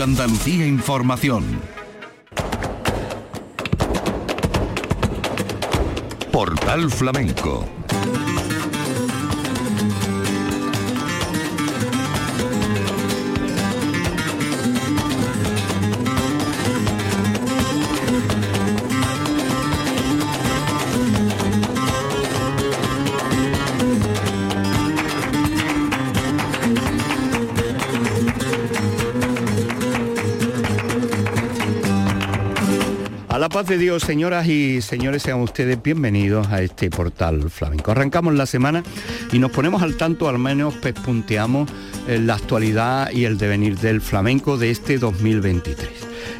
Andalucía Información. Portal Flamenco la paz de Dios, señoras y señores, sean ustedes bienvenidos a este portal flamenco. Arrancamos la semana y nos ponemos al tanto, al menos pespunteamos eh, la actualidad y el devenir del flamenco de este 2023.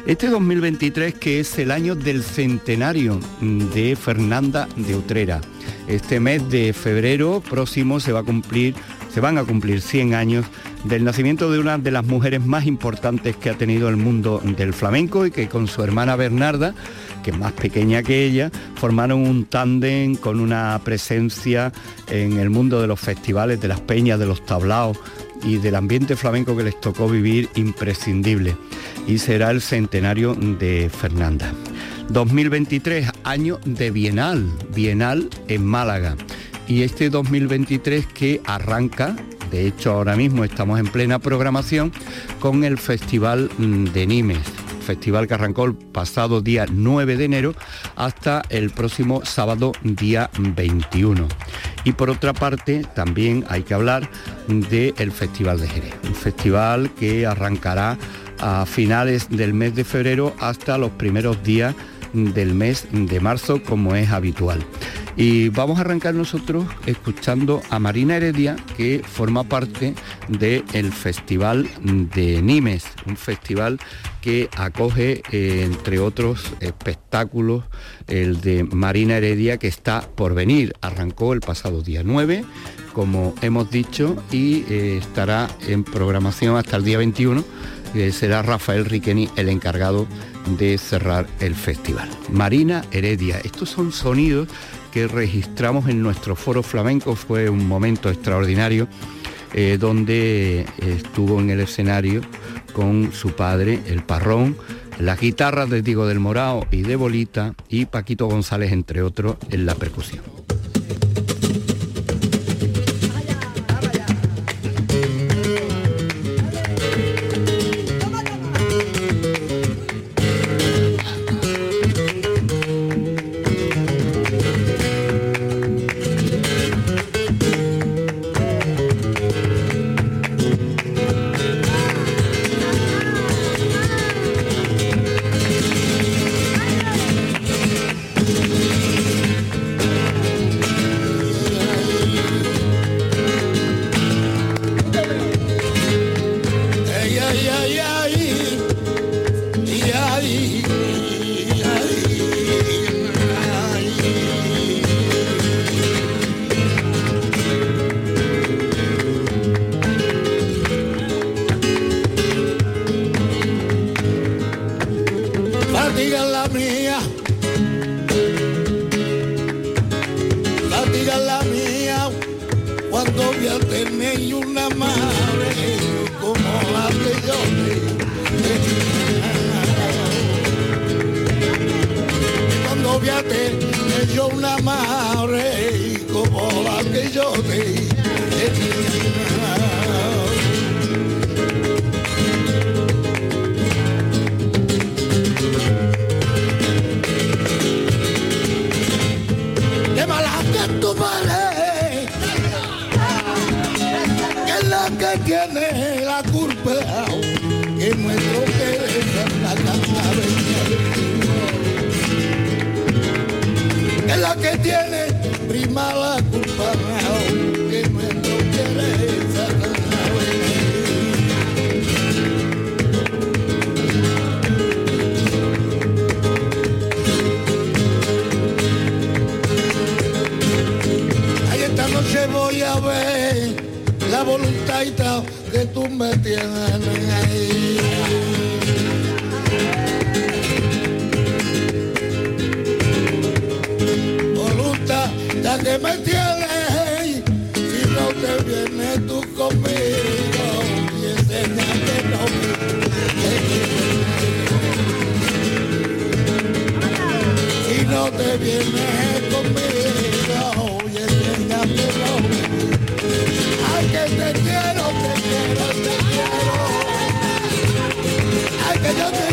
Este 2023 que es el año del centenario de Fernanda de Utrera. Este mes de febrero próximo se va a cumplir, se van a cumplir 100 años del nacimiento de una de las mujeres más importantes que ha tenido el mundo del flamenco y que con su hermana Bernarda, que es más pequeña que ella, formaron un tándem con una presencia en el mundo de los festivales, de las peñas, de los tablaos y del ambiente flamenco que les tocó vivir imprescindible. Y será el centenario de Fernanda. 2023, año de Bienal, Bienal en Málaga. Y este 2023 que arranca de hecho, ahora mismo estamos en plena programación con el Festival mm, de Nimes, festival que arrancó el pasado día 9 de enero hasta el próximo sábado día 21. Y por otra parte, también hay que hablar del Festival de Jerez, un festival que arrancará a finales del mes de febrero hasta los primeros días del mes de marzo como es habitual. Y vamos a arrancar nosotros escuchando a Marina Heredia, que forma parte del Festival de Nimes, un festival que acoge, eh, entre otros espectáculos, el de Marina Heredia, que está por venir. Arrancó el pasado día 9, como hemos dicho, y eh, estará en programación hasta el día 21. que será Rafael Riqueni el encargado de cerrar el festival. Marina Heredia, estos son sonidos que registramos en nuestro foro flamenco, fue un momento extraordinario eh, donde estuvo en el escenario con su padre, el parrón, las guitarras de Diego del Morao y de Bolita y Paquito González, entre otros, en la percusión. Látiga la mía. Látiga la mía. Cuando voy a tener una madre como la que yo te. Cuando voy a tener yo una madre como la que yo te. tiene la culpa que nuestro querer la cansa Es la que tiene prima la voluntad que tú me tienes ahí. Voluntad que me tienes si no te vienes tú conmigo, y enséñame no me Si no te vienes conmigo. que te quiero, te quiero, te quiero. Ay, que yo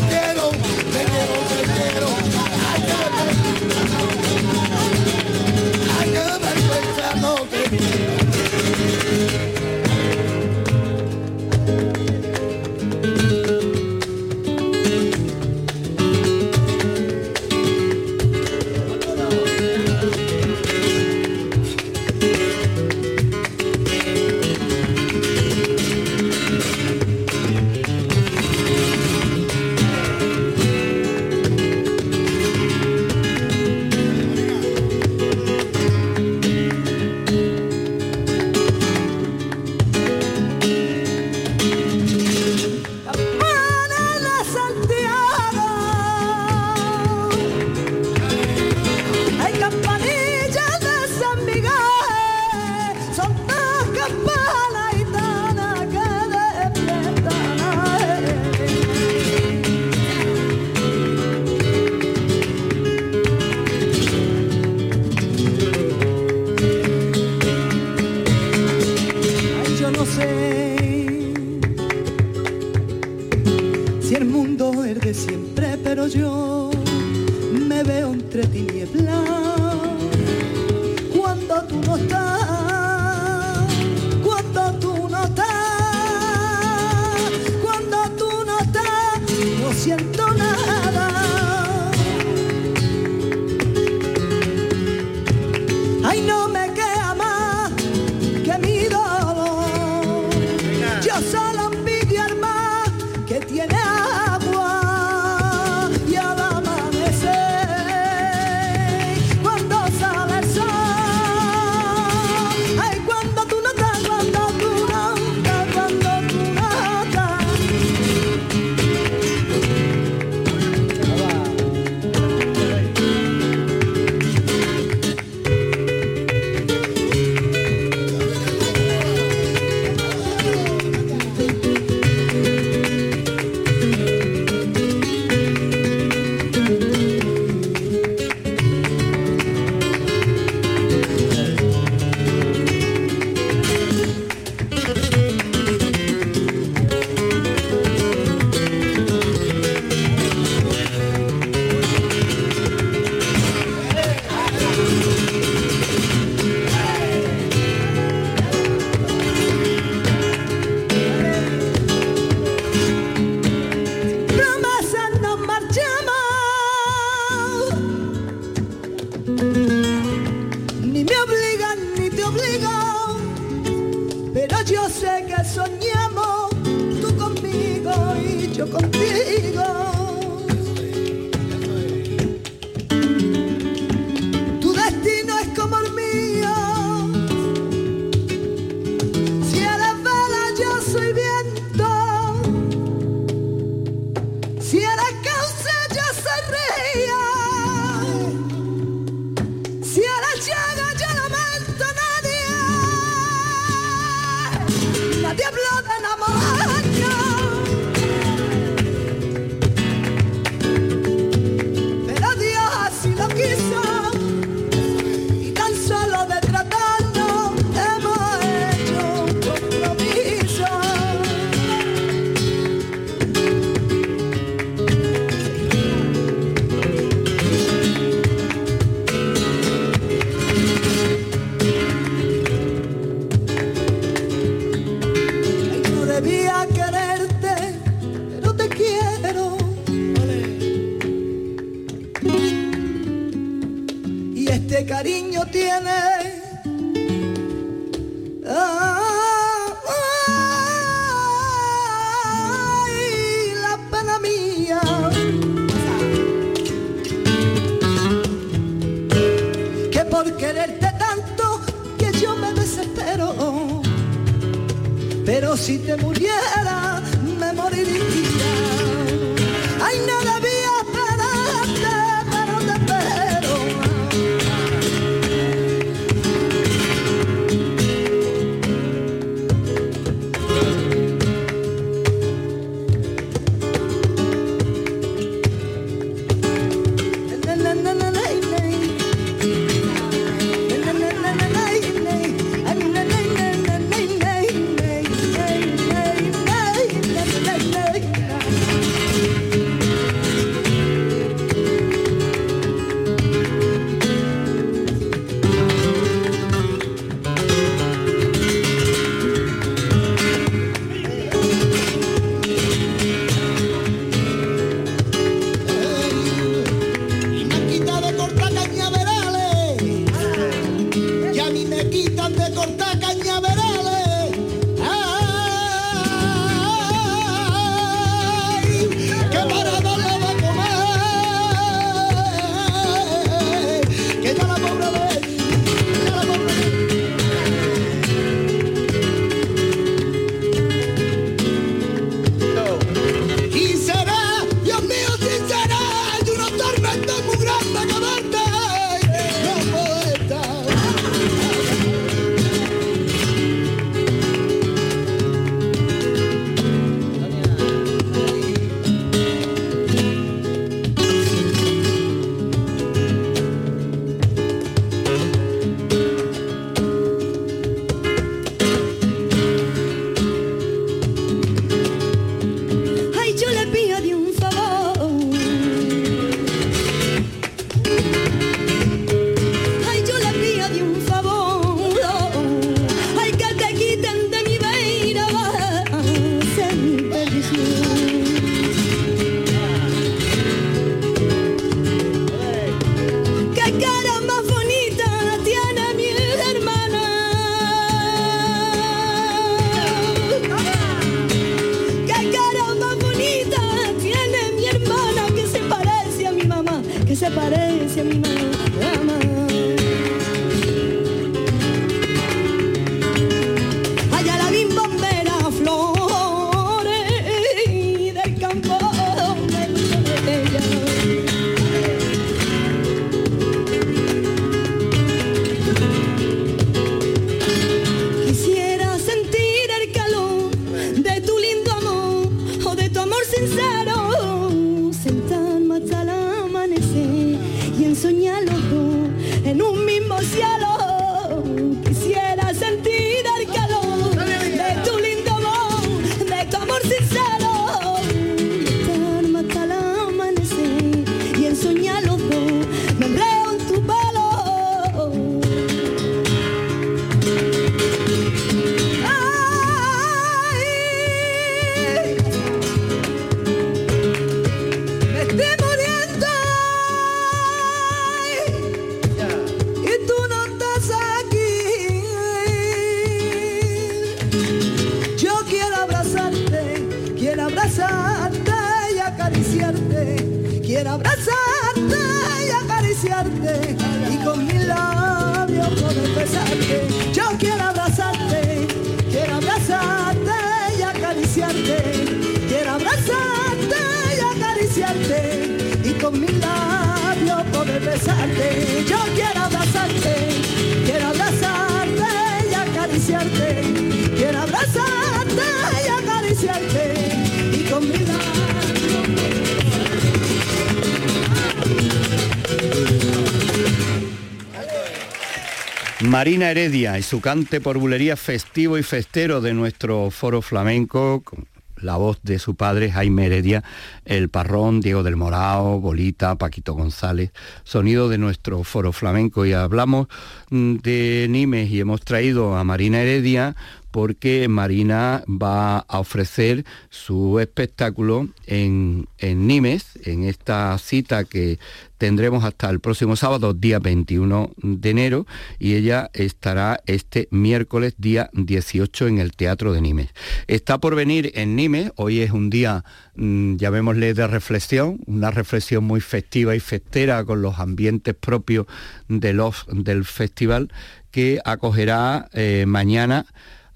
Marina Heredia y su cante por bulería festivo y festero de nuestro foro flamenco, con la voz de su padre Jaime Heredia, el parrón, Diego del Morao, Bolita, Paquito González, sonido de nuestro foro flamenco. Y hablamos mm, de Nimes y hemos traído a Marina Heredia porque Marina va a ofrecer su espectáculo en, en Nimes, en esta cita que tendremos hasta el próximo sábado, día 21 de enero, y ella estará este miércoles, día 18, en el Teatro de Nimes. Está por venir en Nimes, hoy es un día, mm, llamémosle de reflexión, una reflexión muy festiva y festera con los ambientes propios de del festival, que acogerá eh, mañana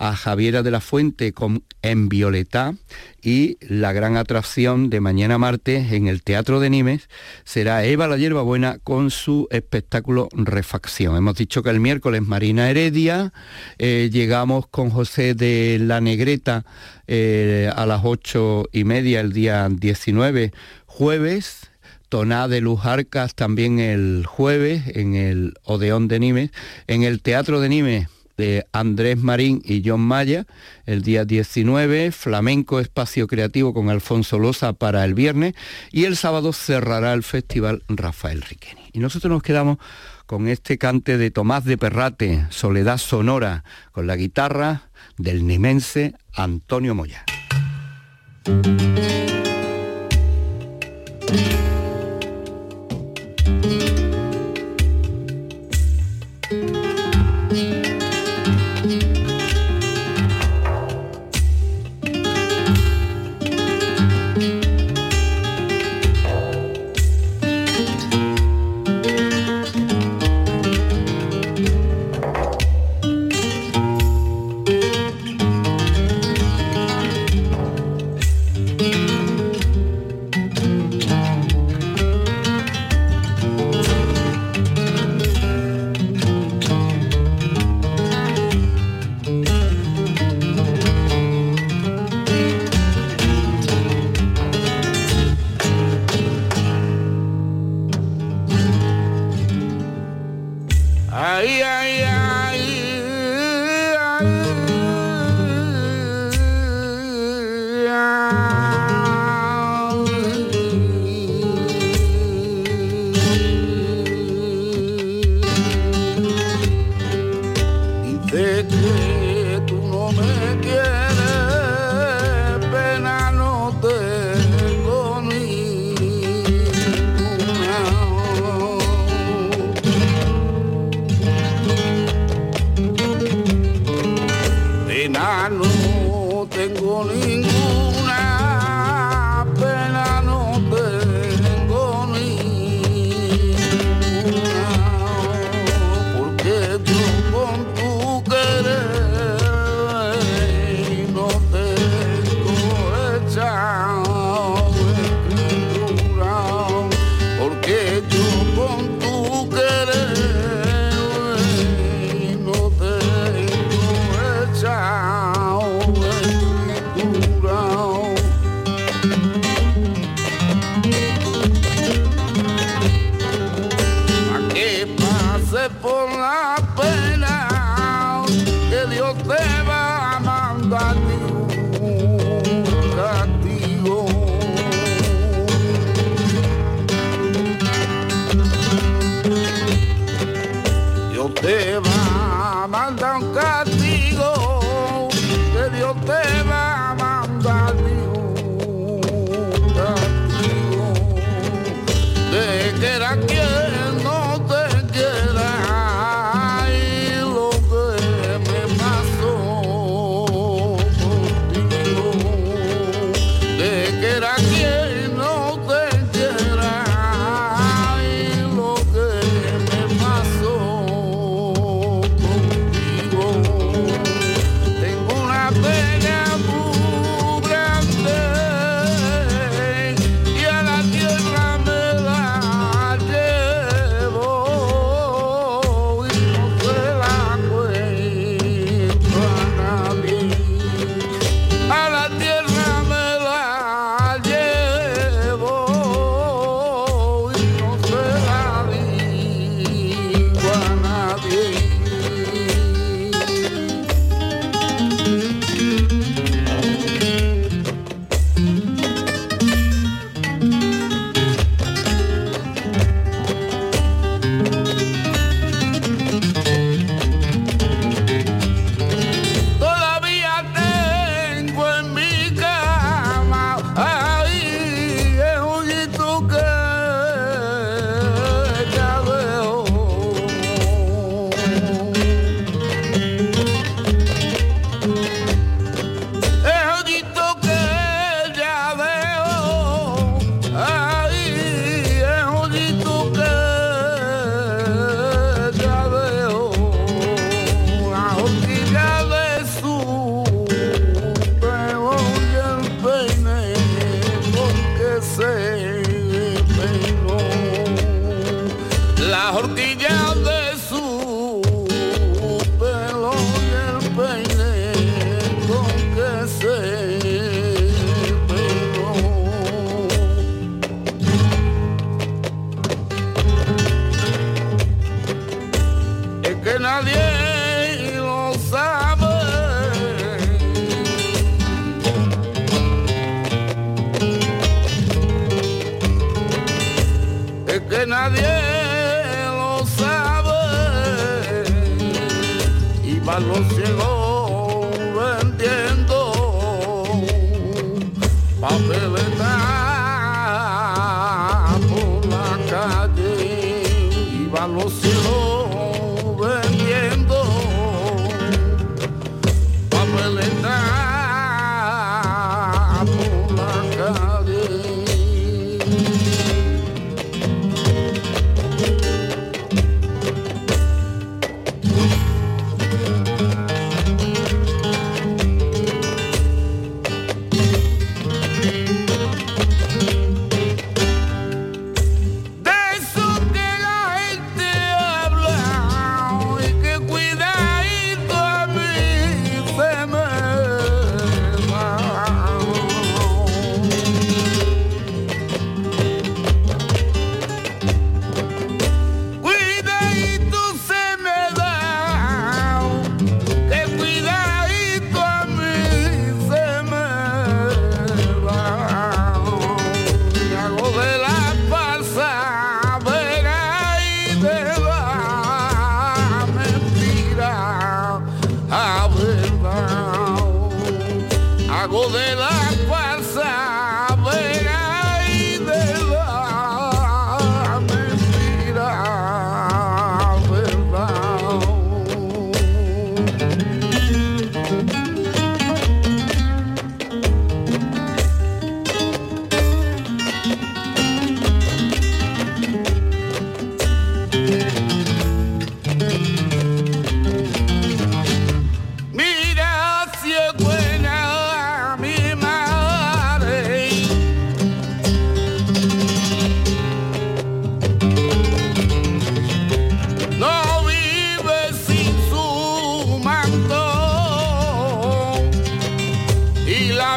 a Javiera de la Fuente con En Violeta y la gran atracción de mañana martes en el Teatro de Nimes será Eva la Hierbabuena con su espectáculo Refacción. Hemos dicho que el miércoles Marina Heredia, eh, llegamos con José de la Negreta eh, a las ocho y media el día 19 jueves, Toná de Luz Arcas también el jueves en el Odeón de Nimes, en el Teatro de Nimes de Andrés Marín y John Maya, el día 19, Flamenco Espacio Creativo con Alfonso Loza para el viernes y el sábado cerrará el festival Rafael Riqueni. Y nosotros nos quedamos con este cante de Tomás de Perrate, Soledad Sonora, con la guitarra del nimense Antonio Moya.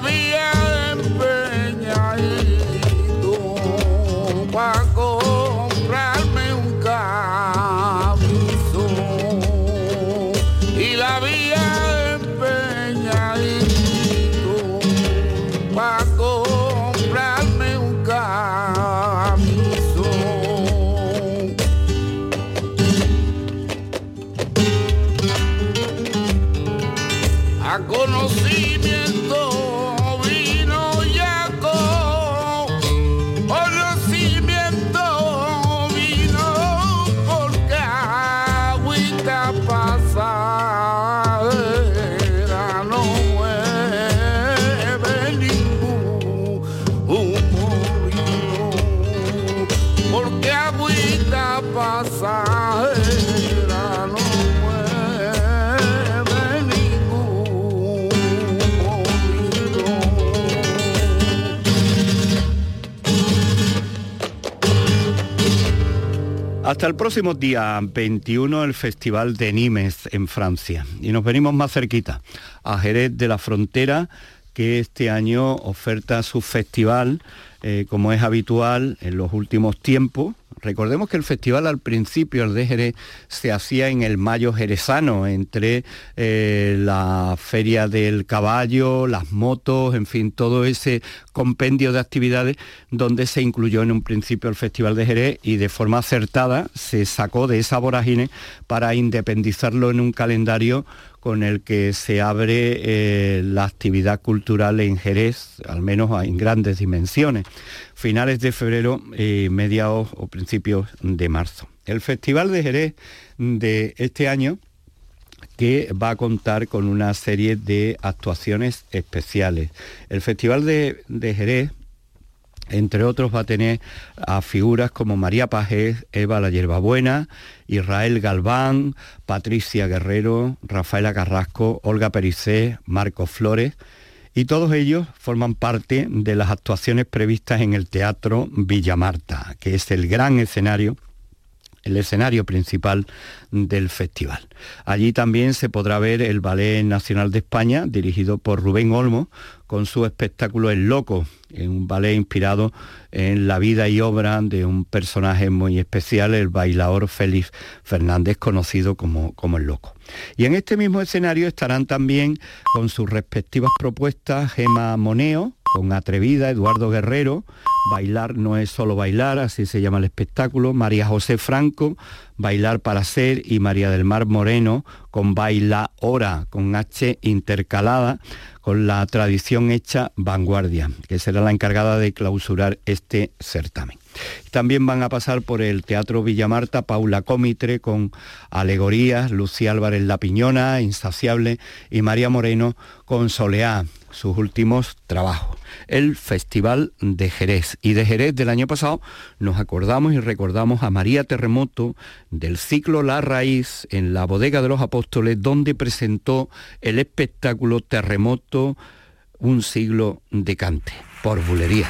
Y la Hasta el próximo día 21 el Festival de Nimes en Francia. Y nos venimos más cerquita, a Jerez de la Frontera, que este año oferta su festival, eh, como es habitual en los últimos tiempos. Recordemos que el festival al principio, el de Jerez, se hacía en el Mayo Jerezano, entre eh, la Feria del Caballo, las motos, en fin, todo ese compendio de actividades donde se incluyó en un principio el Festival de Jerez y de forma acertada se sacó de esa vorágine para independizarlo en un calendario con el que se abre eh, la actividad cultural en Jerez, al menos en grandes dimensiones, finales de febrero, eh, mediados o principios de marzo. El Festival de Jerez de este año que va a contar con una serie de actuaciones especiales. El Festival de Jerez entre otros va a tener a figuras como María Pajés, Eva la Yerbabuena, Israel Galván, Patricia Guerrero, Rafaela Carrasco, Olga Pericé, Marcos Flores, y todos ellos forman parte de las actuaciones previstas en el Teatro Villa Marta, que es el gran escenario el escenario principal del festival. Allí también se podrá ver el Ballet Nacional de España, dirigido por Rubén Olmo, con su espectáculo El Loco, un ballet inspirado en la vida y obra de un personaje muy especial, el bailador Félix Fernández, conocido como, como El Loco. Y en este mismo escenario estarán también con sus respectivas propuestas Gema Moneo, con Atrevida, Eduardo Guerrero, Bailar no es solo bailar, así se llama el espectáculo. María José Franco, Bailar para ser y María del Mar Moreno con Baila Hora, con H intercalada, con la tradición hecha vanguardia, que será la encargada de clausurar este certamen. También van a pasar por el Teatro Villamarta Paula Comitre con Alegorías, Lucía Álvarez La Piñona, Insaciable y María Moreno con Soleá, sus últimos trabajos. El Festival de Jerez. Y de Jerez del año pasado nos acordamos y recordamos a María Terremoto del ciclo La Raíz en la Bodega de los Apóstoles, donde presentó el espectáculo Terremoto, un siglo de cante, por bulería.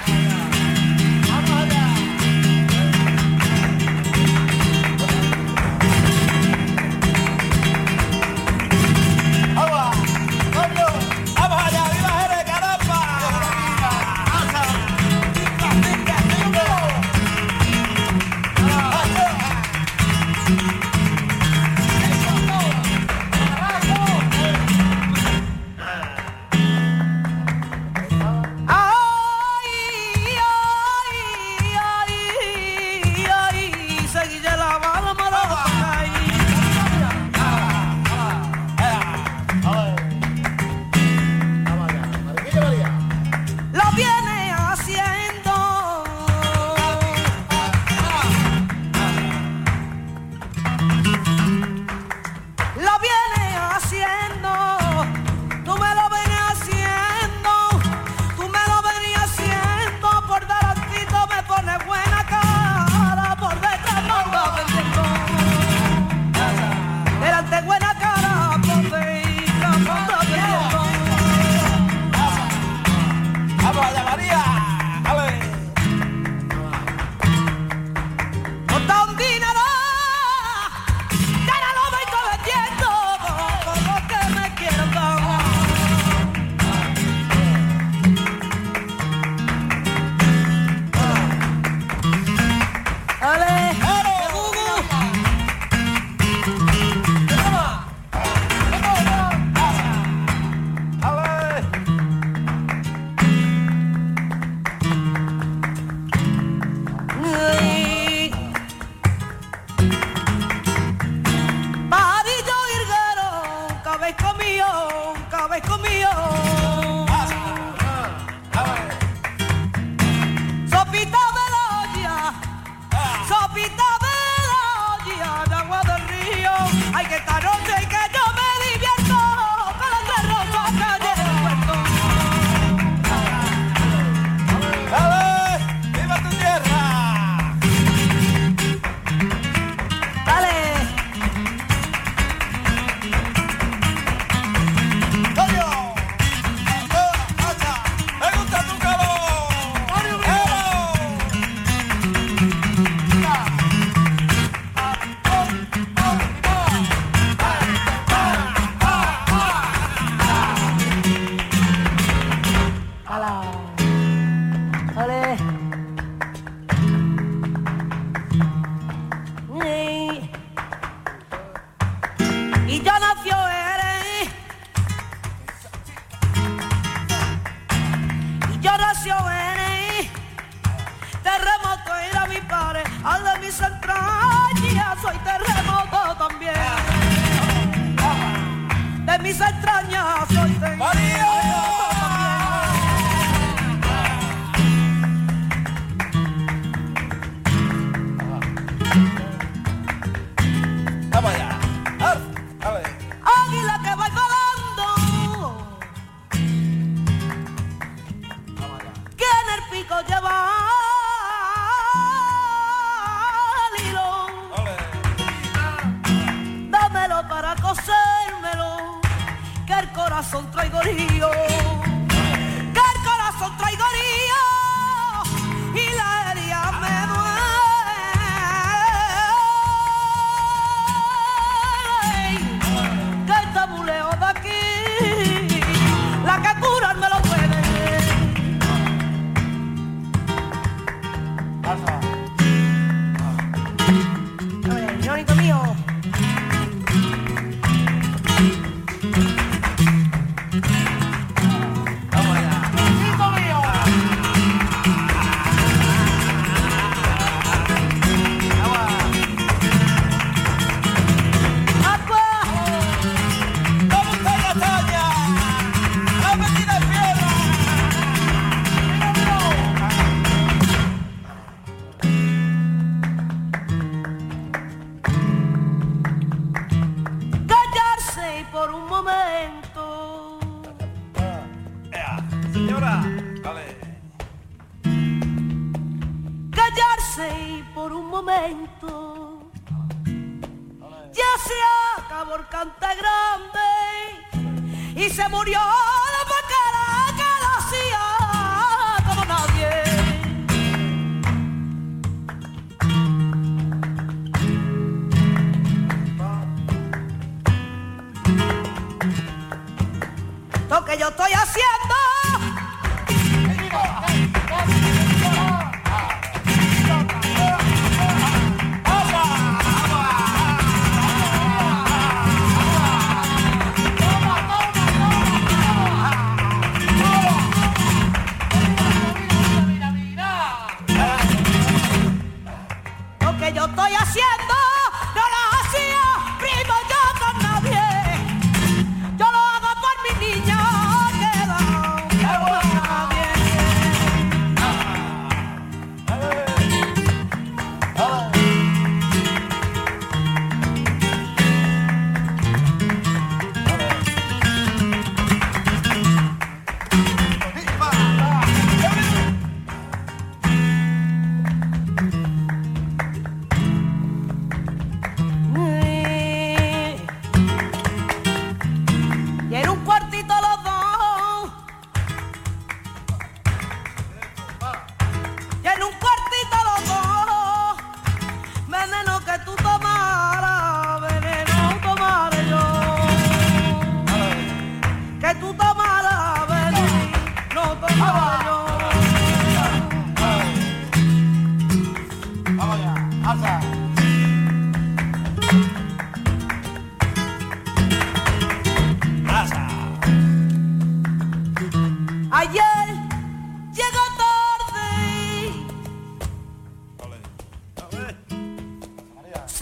Que yo estoy haciendo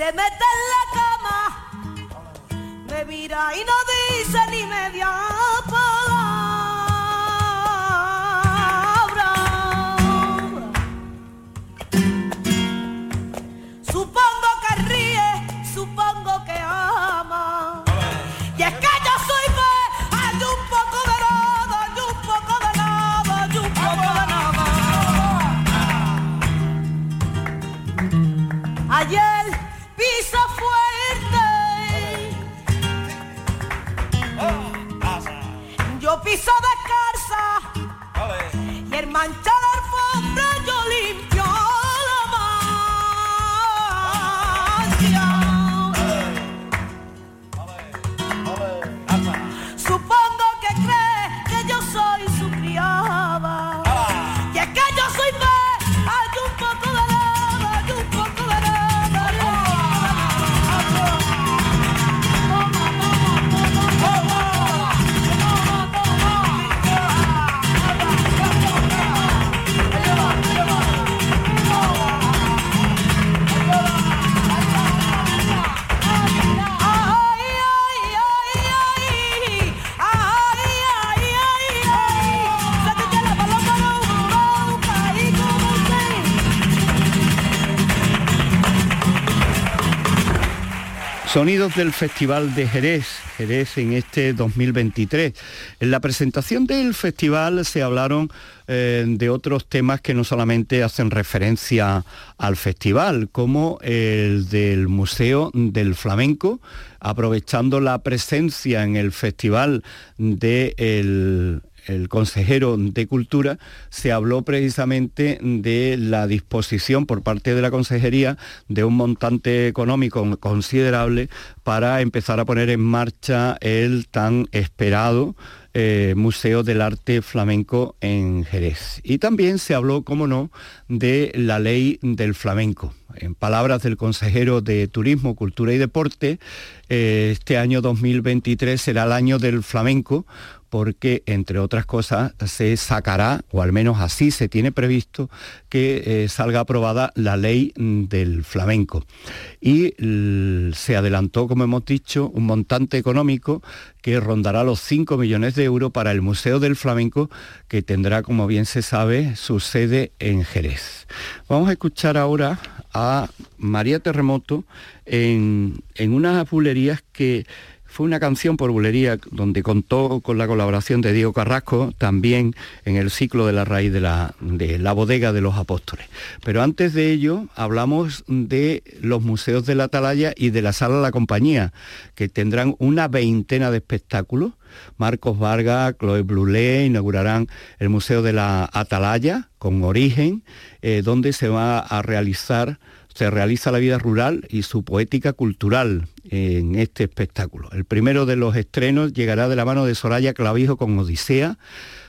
Se mete en la cama. Me mira y no dice ni media palabra. Sonidos del Festival de Jerez, Jerez en este 2023. En la presentación del festival se hablaron eh, de otros temas que no solamente hacen referencia al festival, como el del Museo del Flamenco, aprovechando la presencia en el festival del el consejero de Cultura, se habló precisamente de la disposición por parte de la Consejería de un montante económico considerable para empezar a poner en marcha el tan esperado eh, Museo del Arte Flamenco en Jerez. Y también se habló, como no, de la ley del flamenco. En palabras del consejero de Turismo, Cultura y Deporte, eh, este año 2023 será el año del flamenco porque, entre otras cosas, se sacará, o al menos así se tiene previsto, que eh, salga aprobada la ley mm, del flamenco. Y se adelantó, como hemos dicho, un montante económico que rondará los 5 millones de euros para el Museo del Flamenco, que tendrá, como bien se sabe, su sede en Jerez. Vamos a escuchar ahora a María Terremoto en, en unas bulerías que fue una canción por bulería donde contó con la colaboración de Diego Carrasco, también en el ciclo de la raíz de la, de la bodega de los apóstoles. Pero antes de ello hablamos de los museos de la Atalaya y de la Sala La Compañía, que tendrán una veintena de espectáculos. Marcos Vargas, Chloe Blulé inaugurarán el Museo de la Atalaya con origen, eh, donde se va a realizar se realiza la vida rural y su poética cultural en este espectáculo. El primero de los estrenos llegará de la mano de Soraya Clavijo con Odisea.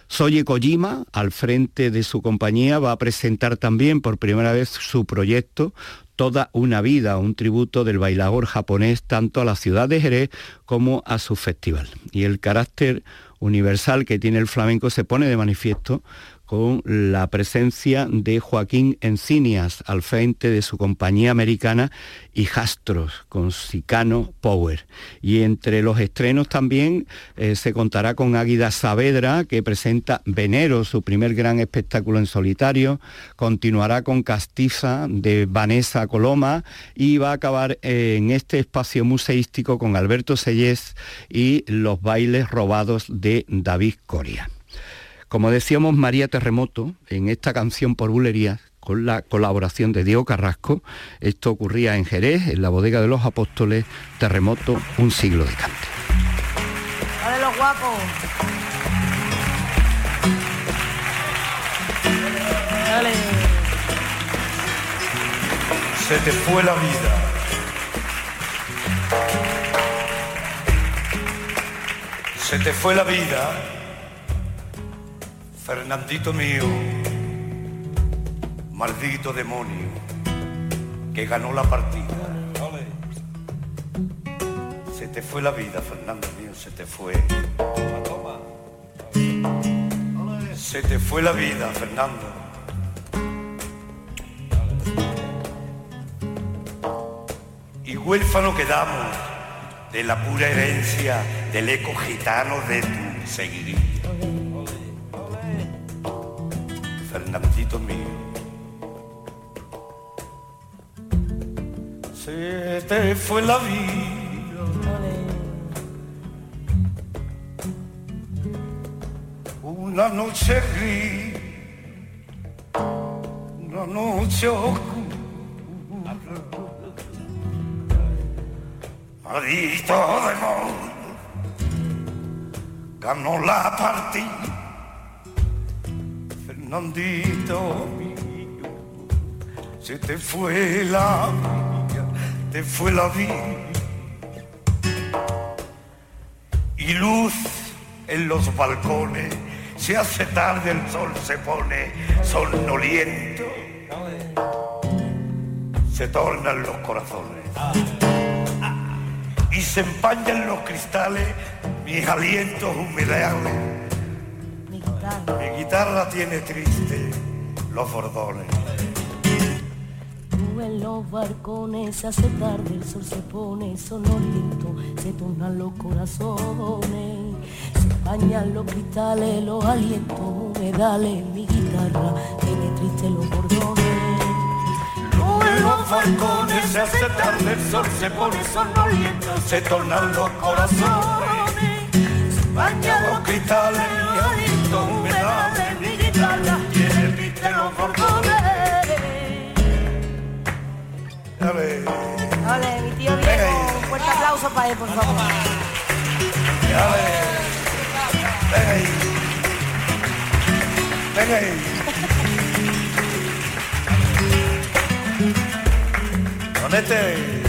Soye Kojima, al frente de su compañía, va a presentar también por primera vez su proyecto Toda una vida, un tributo del bailador japonés tanto a la ciudad de Jerez como a su festival. Y el carácter universal que tiene el flamenco se pone de manifiesto con la presencia de Joaquín Encinias al frente de su compañía americana y Jastros con Sicano Power. Y entre los estrenos también eh, se contará con Águida Saavedra que presenta Venero, su primer gran espectáculo en solitario, continuará con Castiza de Vanessa Coloma y va a acabar en este espacio museístico con Alberto Sellés y los bailes robados de David Coria. Como decíamos, María Terremoto, en esta canción por bulerías, con la colaboración de Diego Carrasco, esto ocurría en Jerez, en la bodega de los apóstoles, Terremoto, un siglo de cante. ¡Dale los guapos! Dale. Se te fue la vida. Se te fue la vida Fernandito mío, maldito demonio, que ganó la partida. Se te fue la vida, Fernando mío, se te fue. Se te fue la vida, Fernando. Y huérfano quedamos de la pura herencia del eco gitano de tu seguidilla. Fernandito mío. Se te fue la vida. Una noche gris, una noche oscura. Maldito demonio, ganó la partida. Fernandito mío, se te fue la vida, te fue la vida. Y luz en los balcones, se hace tarde, el sol se pone sonoliento. Se tornan los corazones. Y se empañan los cristales, mis alientos humedales. Guitarra tiene triste los bordones. Tú en los barcones hace tarde, el sol se pone sonoliento, se tornan los corazones, se bañan los cristales, los alientos, humedales, mi guitarra tiene triste los bordones. Tú en los balcones se hace tarde, el sol se pone sonoliento, se tornan los corazones, se bañan los cristales, mi aliento, guitarra tiene triste los bordones. Dale, Dale, mi tío Venga Diego, un fuerte aplauso para él, por favor. dale. Ven ahí. Ven ahí. Ponete. Dale.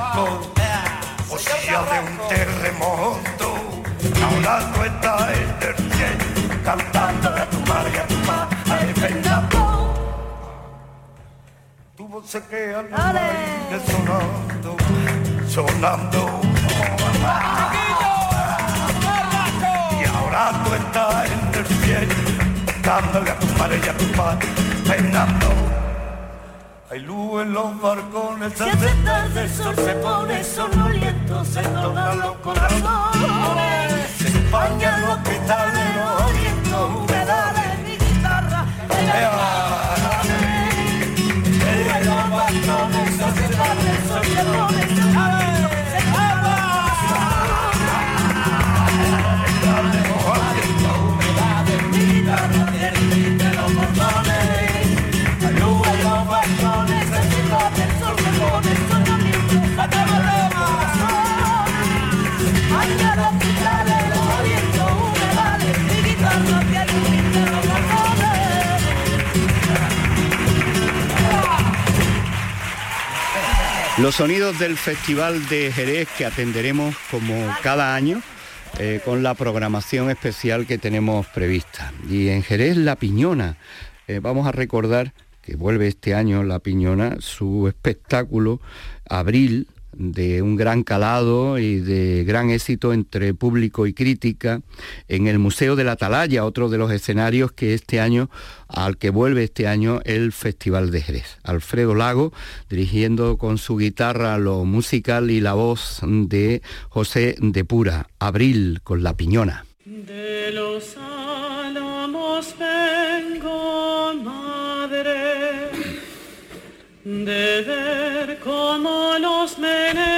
O sea, de un terremoto. Ahora tú estás en cantando a tu madre y a tu padre. Venga, tu voz se queda aire sonando, sonando. Y ahora tú estás en el cielo, dándole a tu madre y a tu padre, peinando. Hay luz en los balcones, Si hace tarde el sol se pone sonoliento, se tornan los corazones. se empañan los cristales, los Vientos humedales, mi guitarra. En los balcones, se hace tarde el sol se pone sonoliento, se tornan los corazones. Mi guitarra Los sonidos del Festival de Jerez que atenderemos como cada año eh, con la programación especial que tenemos prevista. Y en Jerez La Piñona, eh, vamos a recordar que vuelve este año La Piñona, su espectáculo Abril, de un gran calado y de gran éxito entre público y crítica en el Museo de la Atalaya, otro de los escenarios que este año, al que vuelve este año el Festival de Jerez. Alfredo Lago dirigiendo con su guitarra lo musical y la voz de José de Pura, Abril con la piñona. De ver cómo los menea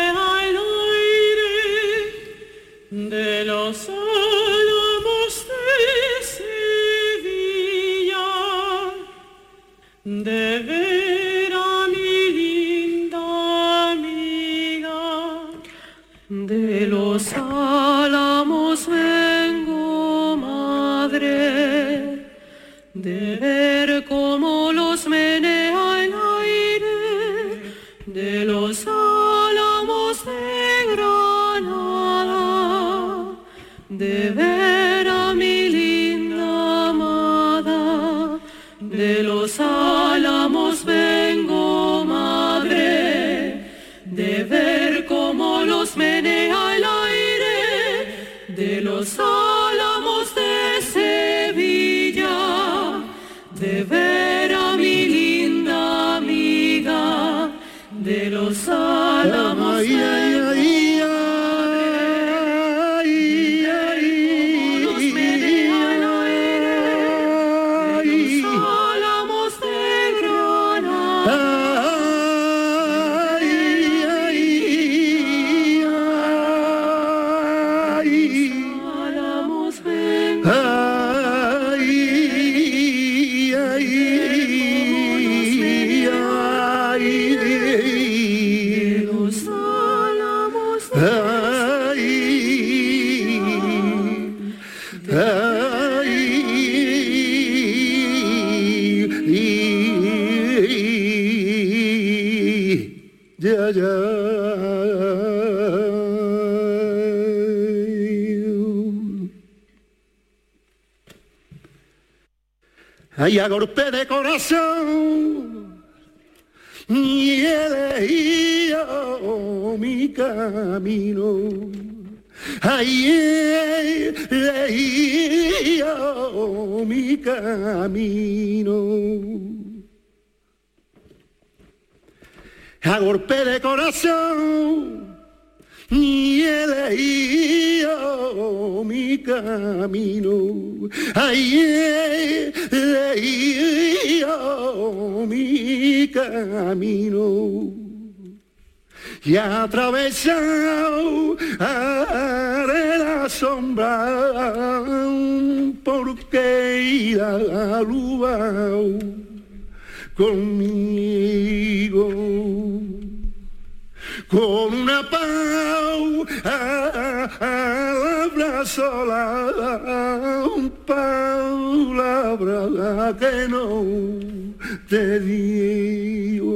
Ay, a golpe de corazón y elegido mi camino. Ay, elegido mi camino. A golpe de corazón y he elegido mi camino. Ay, he elegido mi camino. Y atravesado de la sombra porque la luz. Conmigo con una palabra sola, palabra que no te digo.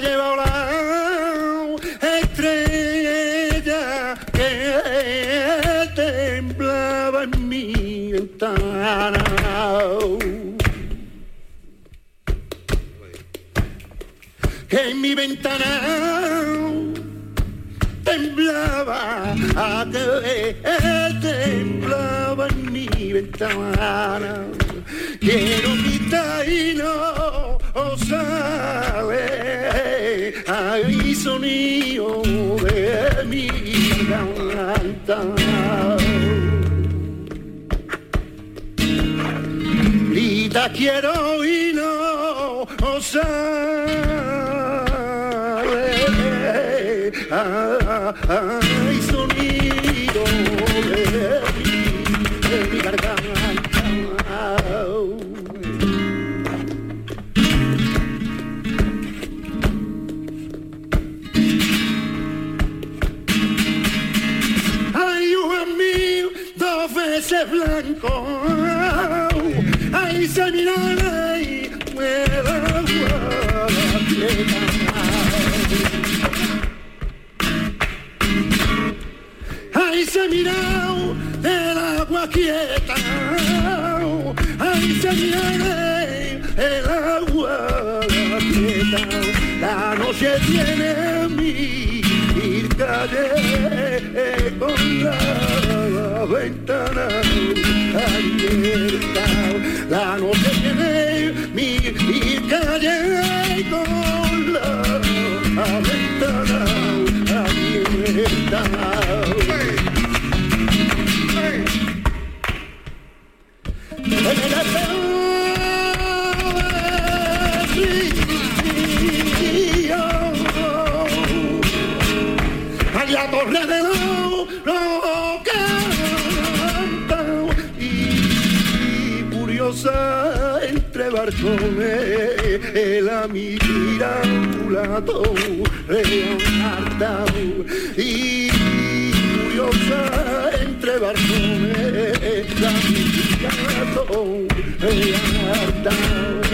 Ha llevado la estrella que temblaba en mi ventana? Que en mi ventana temblaba, a que temblaba en mi ventana. Quiero y no sale, hay sonido de mi garganta. Grita quiero y no sale, hay sonido ay se mira y muera Ay se mira del agua quieta, ay se mira el agua quieta, la noche tiene mi calle con la ventana abierta, la noche tiene mi calle con la ventana abierta. Ay, curiosa entre barcones la mira lado, Leonardo, y curiosa entre barcones, la gato, Leonardo, la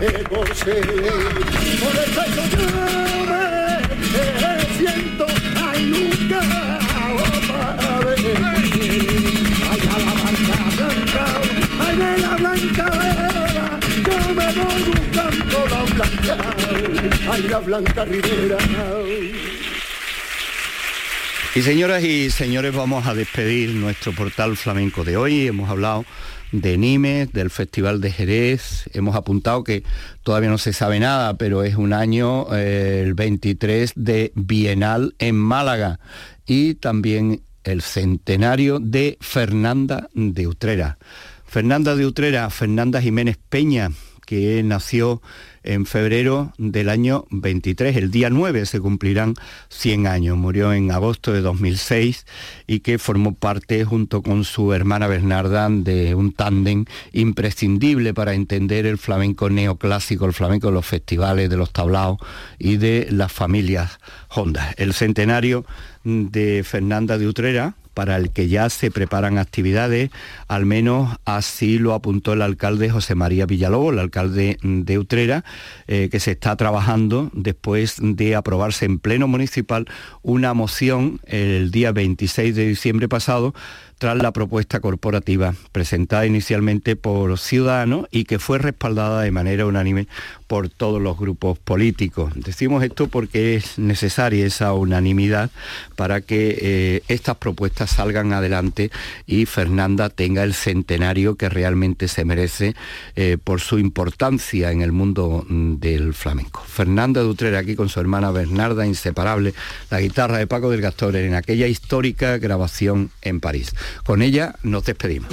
ver José por pecho yo me siento hay un gato para ver ay a la barca blanca ay de la blanca vera yo me voy buscando la blanca ay la blanca ribera Y señoras y señores, vamos a despedir nuestro portal flamenco de hoy. Hemos hablado de Nimes, del Festival de Jerez. Hemos apuntado que todavía no se sabe nada, pero es un año, eh, el 23 de Bienal en Málaga. Y también el centenario de Fernanda de Utrera. Fernanda de Utrera, Fernanda Jiménez Peña, que nació en febrero del año 23, el día 9 se cumplirán 100 años, murió en agosto de 2006 y que formó parte junto con su hermana Bernarda de un tándem imprescindible para entender el flamenco neoclásico, el flamenco de los festivales, de los tablaos y de las familias hondas. El centenario de Fernanda de Utrera, para el que ya se preparan actividades, al menos así lo apuntó el alcalde José María Villalobos, el alcalde de Utrera, eh, que se está trabajando después de aprobarse en pleno municipal una moción el día 26 de diciembre pasado tras la propuesta corporativa presentada inicialmente por Ciudadanos y que fue respaldada de manera unánime por todos los grupos políticos. Decimos esto porque es necesaria esa unanimidad para que eh, estas propuestas salgan adelante y Fernanda tenga el centenario que realmente se merece eh, por su importancia en el mundo mm, del flamenco. Fernanda Dutrera aquí con su hermana Bernarda, inseparable, la guitarra de Paco del Gastor en aquella histórica grabación en París. Con ella nos despedimos.